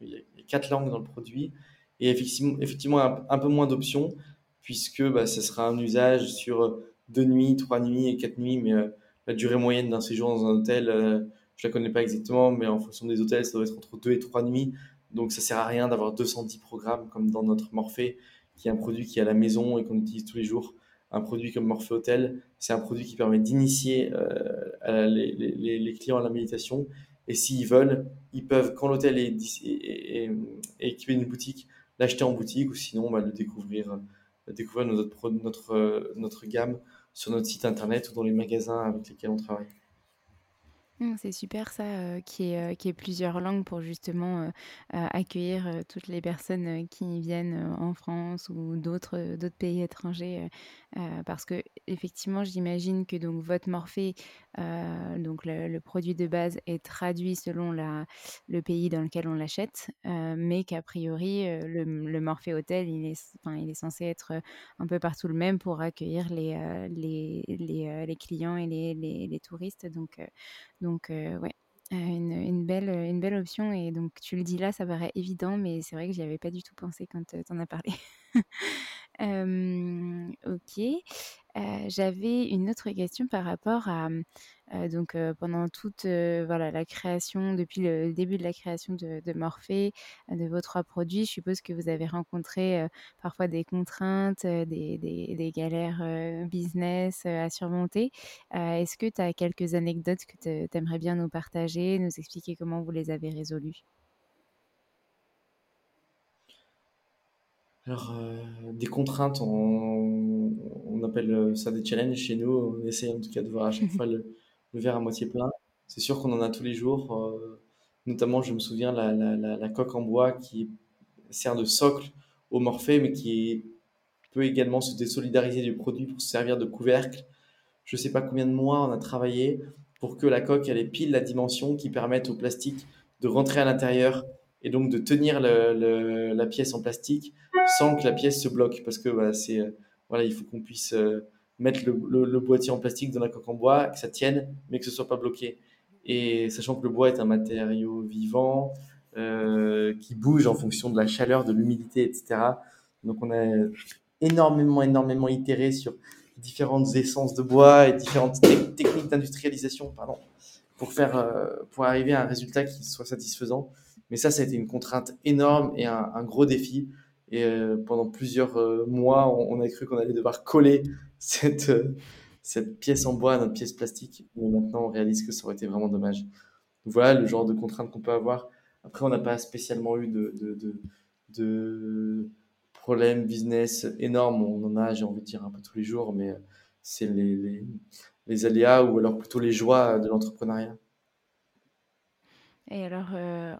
[SPEAKER 5] il y a quatre langues dans le produit. Et effectivement, effectivement un, peu moins d'options, puisque bah, ce sera un usage sur deux nuits, trois nuits et quatre nuits, mais euh, la durée moyenne d'un séjour dans un hôtel, euh, je la connais pas exactement, mais en fonction des hôtels, ça doit être entre deux et trois nuits. Donc ça sert à rien d'avoir 210 programmes comme dans notre Morphée, qui est un produit qui est à la maison et qu'on utilise tous les jours. Un produit comme Morphée Hotel, c'est un produit qui permet d'initier euh, les, clients à la méditation. Et s'ils veulent, ils peuvent, quand l'hôtel est, équipé d'une boutique, l'acheter en boutique ou sinon bah, le découvrir, découvrir notre gamme sur notre site internet ou dans les magasins avec lesquels on travaille.
[SPEAKER 4] Mmh, c'est super ça, euh, qui est, euh, plusieurs langues pour justement euh, accueillir toutes les personnes qui viennent en France ou d'autres pays étrangers. Parce que effectivement, j'imagine que donc votre Morphée, donc le, produit de base est traduit selon la, le pays dans lequel on l'achète, mais qu'a priori le, le Morphée Hôtel, il est, enfin, il est censé être un peu partout le même pour accueillir les, les, les, clients et les, les touristes. Donc donc, euh, ouais, euh, une, une, belle, une belle option. Et donc, tu le dis là, ça paraît évident, mais c'est vrai que j'y avais pas du tout pensé quand tu en as parlé. [LAUGHS] ok. J'avais une autre question par rapport à donc pendant toute voilà la création, depuis le début de la création de, de Morphée, de vos trois produits, je suppose que vous avez rencontré parfois des contraintes, des, des, des, galères business à surmonter. Est-ce que tu as quelques anecdotes que tu aimerais bien nous partager, nous expliquer comment vous les avez résolues?
[SPEAKER 5] Alors, des contraintes, on, on, appelle ça des challenges chez nous. On essaye en tout cas de voir à chaque [LAUGHS] fois le, le verre à moitié plein. C'est sûr qu'on en a tous les jours. Euh, notamment, je me souviens, la, la, la, coque en bois qui sert de socle au Morphée, mais qui peut également se désolidariser du produit pour se servir de couvercle. Je ne sais pas combien de mois on a travaillé pour que la coque elle ait pile la dimension qui permette au plastique de rentrer à l'intérieur et donc de tenir le, la pièce en plastique sans que la pièce se bloque parce que bah, c'est voilà il faut qu'on puisse euh, mettre le, boîtier en plastique dans la coque en bois, que ça tienne, mais que ce soit pas bloqué. Et sachant que le bois est un matériau vivant, euh, qui bouge en fonction de la chaleur, de l'humidité, etc. Donc on a énormément, énormément itéré sur différentes essences de bois et différentes techniques d'industrialisation, pardon, pour faire, euh, pour arriver à un résultat qui soit satisfaisant. Mais ça, ça a été une contrainte énorme et un, gros défi. Et euh, pendant plusieurs mois, on, a cru qu'on allait devoir coller [LAUGHS] cette, euh, cette pièce en bois à notre pièce plastique. Mais maintenant, on réalise que ça aurait été vraiment dommage. Voilà le genre de contraintes qu'on peut avoir. Après, on n'a pas spécialement eu de, problèmes business énormes. On en a, j'ai envie de dire, un peu tous les jours, mais c'est les aléas ou alors plutôt les joies de l'entrepreneuriat.
[SPEAKER 4] Et alors,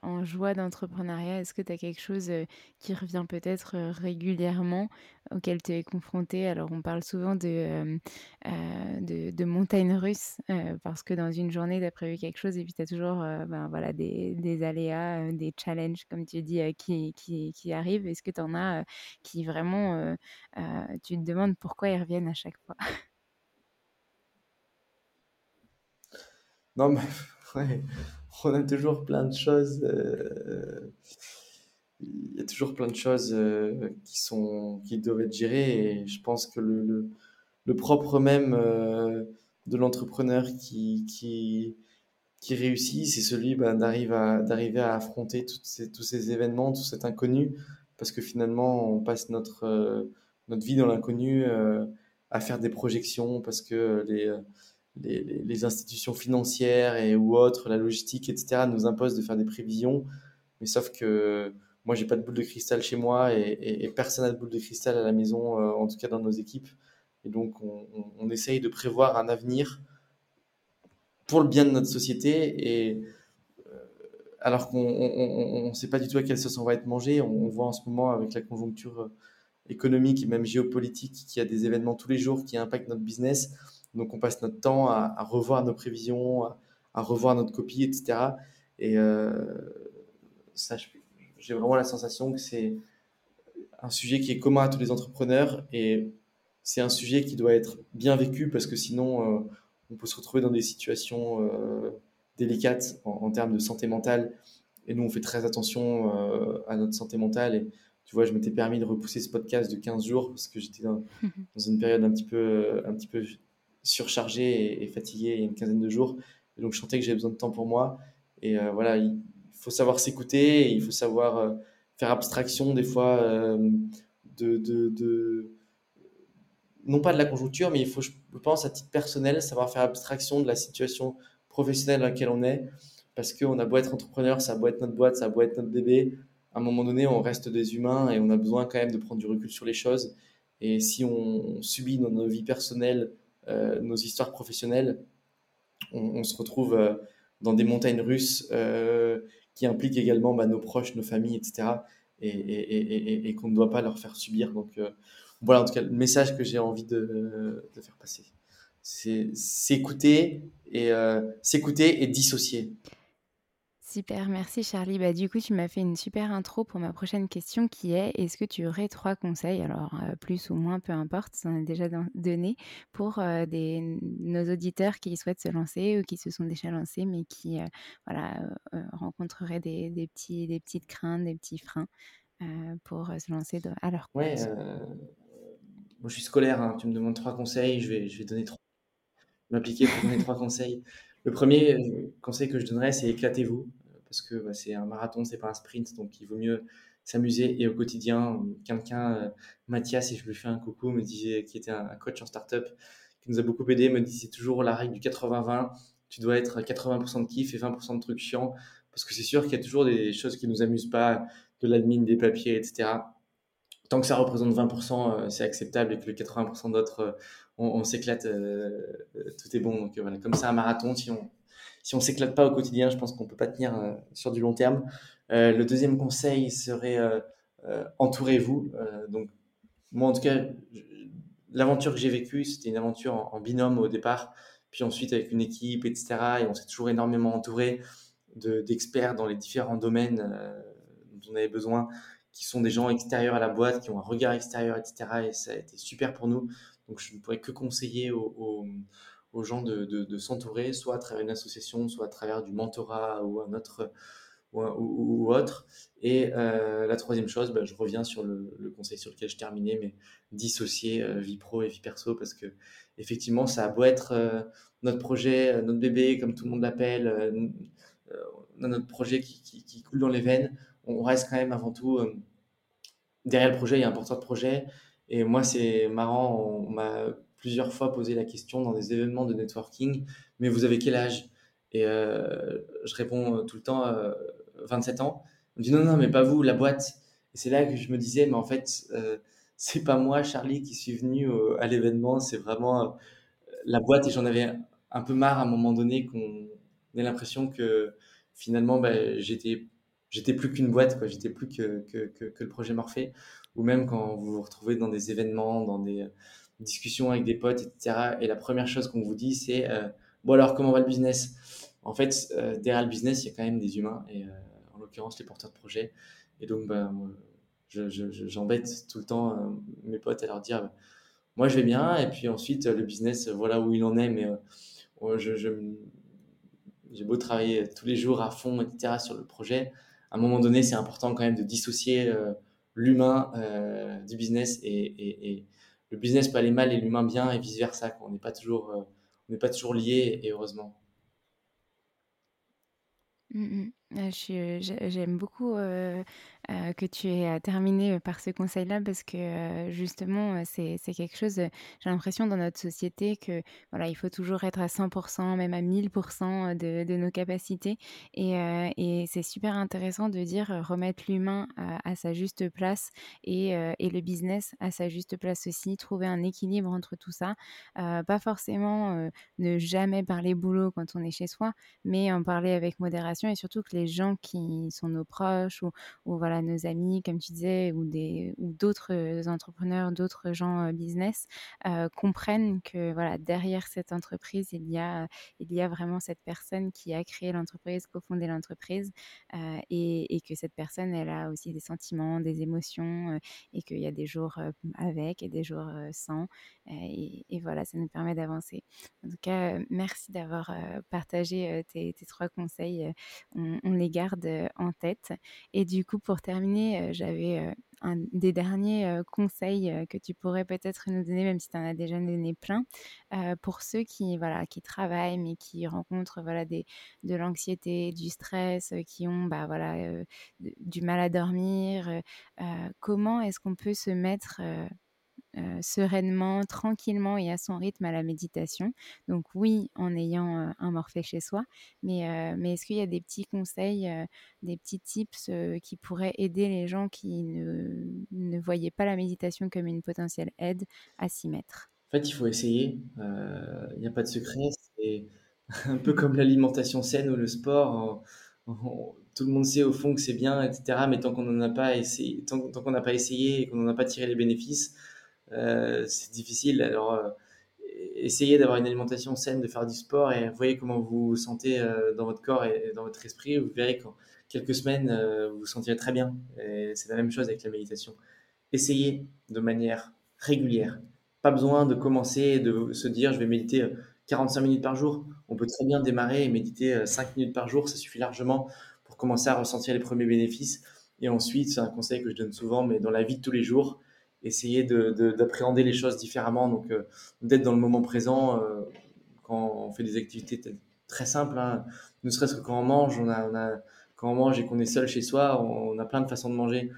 [SPEAKER 4] en joie d'entrepreneuriat, est-ce que tu as quelque chose qui revient peut-être régulièrement auquel tu es confronté Alors, on parle souvent de, de, montagnes russes parce que dans une journée, tu as prévu quelque chose et puis tu as toujours ben, voilà, des, des aléas, des challenges, comme tu dis, qui, qui, qui arrivent. Est-ce que tu en as qui vraiment, tu te demandes pourquoi ils reviennent à chaque fois?
[SPEAKER 5] Non, mais [LAUGHS] on a toujours plein de choses. Euh, y a toujours plein de choses euh, qui sont qui doivent être gérées et je pense que le, le, propre même euh, de l'entrepreneur qui, qui, qui réussit, c'est celui ben, d'arriver à, à affronter ces, tous ces événements, tout cet inconnu, parce que finalement, on passe notre, notre vie dans l'inconnu à faire des projections, parce que les, les, institutions financières et ou autres, la logistique, etc., nous imposent de faire des prévisions. Mais sauf que moi, j'ai pas de boule de cristal chez moi et, personne n'a de boule de cristal à la maison, euh, en tout cas dans nos équipes. Et donc, on, essaye de prévoir un avenir pour le bien de notre société. Et euh, alors qu'on ne sait pas du tout à quelle sauce on va être mangé, on, voit en ce moment avec la conjoncture euh, économique et même géopolitique qu'il y a des événements tous les jours qui impactent notre business donc on passe notre temps à, revoir nos prévisions, à, revoir notre copie, etc. Et euh, ça, j'ai vraiment la sensation que c'est un sujet qui est commun à tous les entrepreneurs et c'est un sujet qui doit être bien vécu parce que sinon euh, on peut se retrouver dans des situations euh, délicates en, termes de santé mentale. Et nous, on fait très attention à notre santé mentale. Et tu vois, je m'étais permis de repousser ce podcast de 15 jours parce que j'étais dans, [LAUGHS] dans, une période un petit peu, un petit peu surchargé et, fatigué il y a une quinzaine de jours. Et donc je sentais que j'avais besoin de temps pour moi. Et euh, voilà, il faut savoir s'écouter, il faut savoir euh, faire abstraction des fois euh, de, de, de, non pas de la conjoncture, mais il faut, je pense, à titre personnel, savoir faire abstraction de la situation professionnelle dans laquelle on est. Parce qu'on a beau être entrepreneur, ça a beau être notre boîte, ça a beau être notre bébé. À un moment donné, on reste des humains et on a besoin quand même de prendre du recul sur les choses. Et si on subit dans nos vies personnelles nos histoires professionnelles, on, se retrouve euh, dans des montagnes russes euh, qui impliquent également bah, nos proches, nos familles, etc. Et, qu'on ne doit pas leur faire subir. Donc voilà, en tout cas, le message que j'ai envie de, faire passer, c'est s'écouter et s'écouter et dissocier.
[SPEAKER 4] Super, merci Charlie. Bah, du coup, tu m'as fait une super intro pour ma prochaine question qui est est-ce que tu aurais trois conseils, alors euh, plus ou moins, peu importe, ça en est déjà donné, pour euh, des, nos auditeurs qui souhaitent se lancer ou qui se sont déjà lancés mais qui euh, voilà, rencontreraient des, des, petits, des petites craintes, des petits freins pour se lancer à leur
[SPEAKER 5] compte moi, je suis scolaire, hein, tu me demandes trois conseils, je vais, je vais donner trois, m'appliquer pour donner trois conseils. Le premier conseil que je donnerais, c'est éclatez-vous, parce que bah, c'est un marathon, c'est pas un sprint, donc il vaut mieux s'amuser et au quotidien. Quelqu'un, euh, Mathias, et je lui fais un coucou, me disait, qui était un, coach en startup, qui nous a beaucoup aidé, me disait toujours la règle du 80-20. Tu dois être 80% de kiff et 20% de trucs chiants, parce que c'est sûr qu'il y a toujours des choses qui nous amusent pas, de l'admin, des papiers, etc. Tant que ça représente 20%, euh, c'est acceptable et que le 80% d'autres, euh, on, s'éclate, tout est bon. Donc voilà, comme c'est un marathon, si on si on s'éclate pas au quotidien, je pense qu'on peut pas tenir sur du long terme. Euh, le deuxième conseil serait euh, euh, entourez-vous. donc, moi, en tout cas, l'aventure que j'ai vécue, c'était une aventure en, binôme au départ, puis ensuite avec une équipe, etc. Et on s'est toujours énormément entouré d'experts dans les différents domaines dont on avait besoin, qui sont des gens extérieurs à la boîte, qui ont un regard extérieur, etc. Et ça a été super pour nous. Donc, je ne pourrais que conseiller aux, gens de, de s'entourer, soit à travers une association, soit à travers du mentorat ou un autre ou, autre. Et euh, la troisième chose, bah, je reviens sur le, conseil sur lequel je terminais, mais dissocier euh, vie pro et vie perso, parce que effectivement, ça a beau être euh, notre projet, notre bébé, comme tout le monde l'appelle, notre projet qui, coule dans les veines, on reste quand même avant tout derrière le projet, il y a un porteur de projet. Et moi, c'est marrant, on m'a plusieurs fois posé la question dans des événements de networking, mais vous avez quel âge? Et je réponds tout le temps, 27 ans. On me dit non, non, mais pas vous, la boîte. Et c'est là que je me disais, mais en fait, euh, [LAUGHS] c'est pas moi, Charlie, qui suis venu à l'événement, c'est vraiment euh, la boîte. Et j'en avais un peu marre à un moment donné qu'on ait l'impression que finalement, bah, j'étais j'étais plus qu'une boîte, quoi. J'étais plus que, que, que, le projet Morphée. Ou même quand vous vous retrouvez dans des événements, dans des discussions avec des potes, etc. Et la première chose qu'on vous dit, c'est euh, bon alors comment va le business? En fait, derrière le business, il y a quand même des humains. Et l'occurrence les porteurs de projet. Et donc, bah, j'embête tout le temps euh, mes potes à leur dire moi je vais bien, et puis ensuite le business, voilà où il en est, mais euh, j'ai beau travailler tous les jours à fond, etc., sur le projet. À un moment donné, c'est important quand même de dissocier euh, l'humain du business et, le business peut aller mal et l'humain bien et vice versa. On n'est pas toujours, on n'est pas toujours liés et heureusement.
[SPEAKER 4] Mmh j'aime beaucoup euh, que tu aies terminé par ce conseil-là parce que justement, c'est quelque chose, j'ai l'impression dans notre société que voilà, il faut toujours être à 100%, même à 1000% de, de nos capacités. Et, et c'est super intéressant de dire remettre l'humain à, sa juste place et, et, le business à sa juste place aussi, trouver un équilibre entre tout ça. pas forcément ne jamais parler boulot quand on est chez soi, mais en parler avec modération et surtout que les gens qui sont nos proches ou, ou voilà, nos amis, comme tu disais, ou des ou d'autres entrepreneurs, d'autres gens business comprennent que voilà derrière cette entreprise il y a il y a vraiment cette personne qui a créé l'entreprise, cofondé l'entreprise et, et, que cette personne elle a aussi des sentiments, des émotions et qu'il y a des jours avec et des jours sans et, voilà ça nous permet d'avancer. En tout cas merci d'avoir partagé tes, tes, trois conseils, on, on, les garde en tête et du coup pour terminer, j'avais un des derniers conseils que tu pourrais peut-être nous donner, même si tu en as déjà donné plein, pour ceux qui, voilà, qui travaillent mais qui rencontrent voilà, de l'anxiété, du stress, qui ont bah, voilà, du mal à dormir. comment est-ce qu'on peut se mettre euh, sereinement, tranquillement et à son rythme à la méditation. Donc oui, en ayant euh, un morphée chez soi, mais, euh, mais est-ce qu'il y a des petits conseils, des petits tips qui pourraient aider les gens qui ne, ne voyaient pas la méditation comme une potentielle aide à s'y mettre?
[SPEAKER 5] En fait, il faut essayer. Il n'y a pas de secret. C'est [LAUGHS] un peu comme l'alimentation saine ou le sport. tout le monde sait au fond que c'est bien, etc. Mais tant qu'on n'en a pas essayé, tant, tant qu'on n'a pas essayé et qu'on n'en a pas tiré les bénéfices, c'est difficile. Alors, euh, essayez d'avoir une alimentation saine, de faire du sport et voyez comment vous vous sentez euh, dans votre corps et dans votre esprit. Vous verrez qu'en quelques semaines, vous vous sentirez très bien. c'est la même chose avec la méditation. Essayez de manière régulière. Pas besoin de commencer et de se dire je vais méditer 45 minutes par jour. On peut très bien démarrer et méditer 5 minutes par jour. Ça suffit largement pour commencer à ressentir les premiers bénéfices. Et ensuite, c'est un conseil que je donne souvent, mais dans la vie de tous les jours, essayer d'appréhender les choses différemment. Donc, d'être dans le moment présent quand on fait des activités très simples. Hein. Ne serait-ce que quand on mange, on a, on a, quand on mange et qu'on est seul chez soi, on, a plein de façons de manger.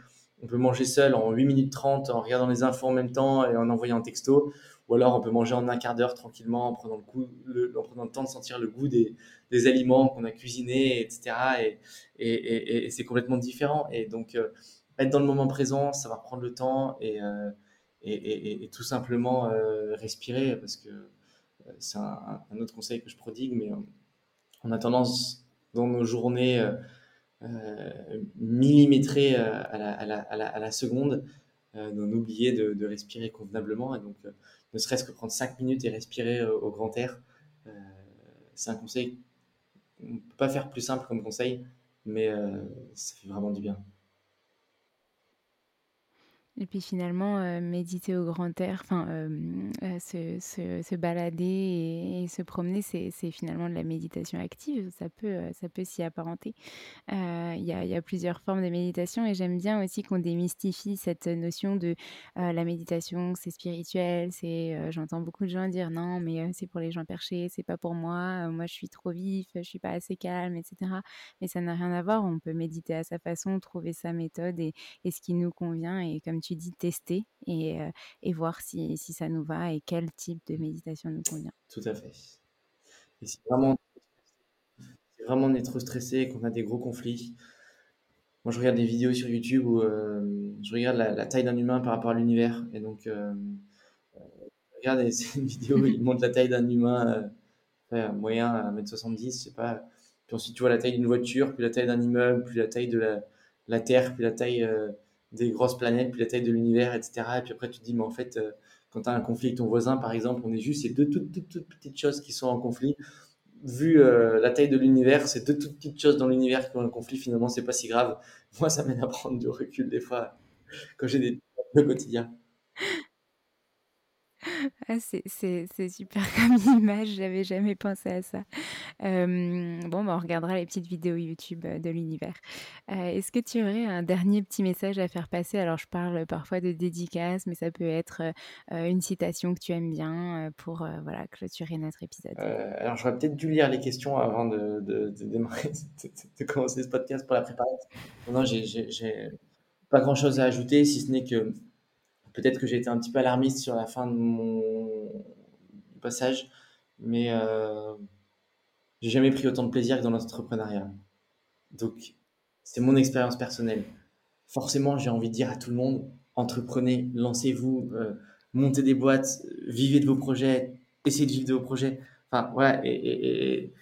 [SPEAKER 5] On peut manger seul en 8 minutes 30 en regardant les infos en même temps et en envoyant un texto. Ou alors on peut manger en un quart d'heure tranquillement en prenant le, coup, en prenant le temps de sentir le goût des, des aliments qu'on a cuisinés, etc. Et, et, et, c'est complètement différent. Et donc, euh, être dans le moment présent, va prendre le temps et, euh, tout simplement euh, respirer parce que c'est un, autre conseil que je prodigue, mais on a tendance dans nos journées millimétrées à la, seconde d'en oublier de, respirer convenablement. Et donc, ne serait-ce que prendre 5 minutes et respirer au grand air, c'est un conseil on ne peut pas faire plus simple comme conseil, mais euh, ça fait vraiment du bien.
[SPEAKER 4] Et puis finalement, euh, méditer au grand air, enfin, euh, euh, se, se, se, balader et, se promener, c'est finalement de la méditation active. Ça peut, ça peut s'y apparenter. Il y a, y, a, plusieurs formes de méditation et j'aime bien aussi qu'on démystifie cette notion de la méditation, c'est spirituel. C'est, j'entends beaucoup de gens dire non, mais c'est pour les gens perchés, c'est pas pour moi. moi, je suis trop vif, je suis pas assez calme, etc. Mais ça n'a rien à voir. On peut méditer à sa façon, trouver sa méthode et, et ce qui nous convient. Et comme tu dis, tester et, euh, voir si, ça nous va et quel type de méditation nous convient.
[SPEAKER 5] Tout à fait. Et si vraiment, vraiment on est trop stressé, qu'on a des gros conflits, moi je regarde des vidéos sur YouTube où euh, je regarde la, taille d'un humain par rapport à l'univers. Et donc, euh, regarde, [LAUGHS] c'est une vidéo où il montre la taille d'un humain moyen à 1m70, je sais pas. Puis ensuite, tu vois la taille d'une voiture, puis la taille d'un immeuble, puis la taille de la Terre, puis la taille des grosses planètes, puis la taille de l'univers, etc. Et puis après, tu te dis, mais en fait, euh, quand tu as un conflit avec ton voisin, par exemple, on est juste ces deux toutes, toutes, petites choses qui sont en conflit. Vu euh, la taille de l'univers, c'est deux toutes petites choses dans l'univers qui ont un conflit, finalement, c'est pas si grave. Moi, ça m'aide à prendre du recul des fois quand j'ai des [LAUGHS] au quotidien. [LAUGHS]
[SPEAKER 4] Ah, c'est super [LAUGHS] comme image, j'avais jamais pensé à ça. bon, bah, on regardera les petites vidéos YouTube de l'univers. Est-ce que tu aurais un dernier petit message à faire passer? Alors, je parle parfois de dédicace, mais ça peut être une citation que tu aimes bien pour voilà, clôturer notre épisode.
[SPEAKER 5] alors, j'aurais peut-être dû lire les questions avant de, démarrer, [LAUGHS] de, commencer ce podcast pour la préparer. Non, j'ai pas grand-chose à ajouter, si ce n'est que Peut-être que j'ai été un petit peu alarmiste sur la fin de mon passage, mais euh, j'ai jamais pris autant de plaisir que dans l'entrepreneuriat. Donc, c'est mon expérience personnelle. Forcément, j'ai envie de dire à tout le monde entreprenez, lancez-vous, euh, montez des boîtes, vivez de vos projets, essayez de vivre de vos projets. Enfin, voilà, et,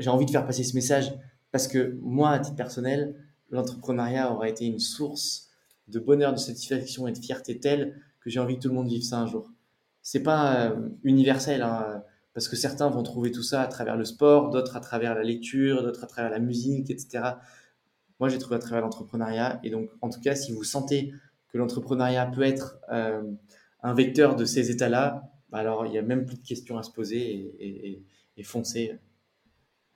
[SPEAKER 5] j'ai envie de faire passer ce message parce que moi, à titre personnel, l'entrepreneuriat aura été une source de bonheur, de satisfaction et de fierté telle que j'ai envie que tout le monde vive ça un jour. C'est pas euh, universel, hein, parce que certains vont trouver tout ça à travers le sport, d'autres à travers la lecture, d'autres à travers la musique, etc. Moi, j'ai trouvé à travers l'entrepreneuriat. Et donc, en tout cas, si vous sentez que l'entrepreneuriat peut être euh, un vecteur de ces états-là, bah alors il n'y a même plus de questions à se poser et, et, et.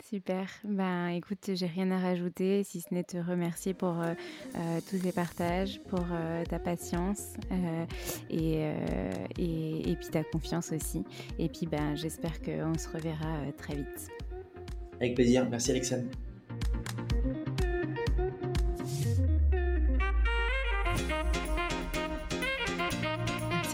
[SPEAKER 4] Super. Ben, écoute, j'ai rien à rajouter, si ce n'est te remercier pour euh, euh, tous ces partages, pour euh, ta patience et, et, et, puis ta confiance aussi. Et puis, ben, j'espère qu'on se reverra très vite.
[SPEAKER 5] Avec plaisir. Merci, Alexandre.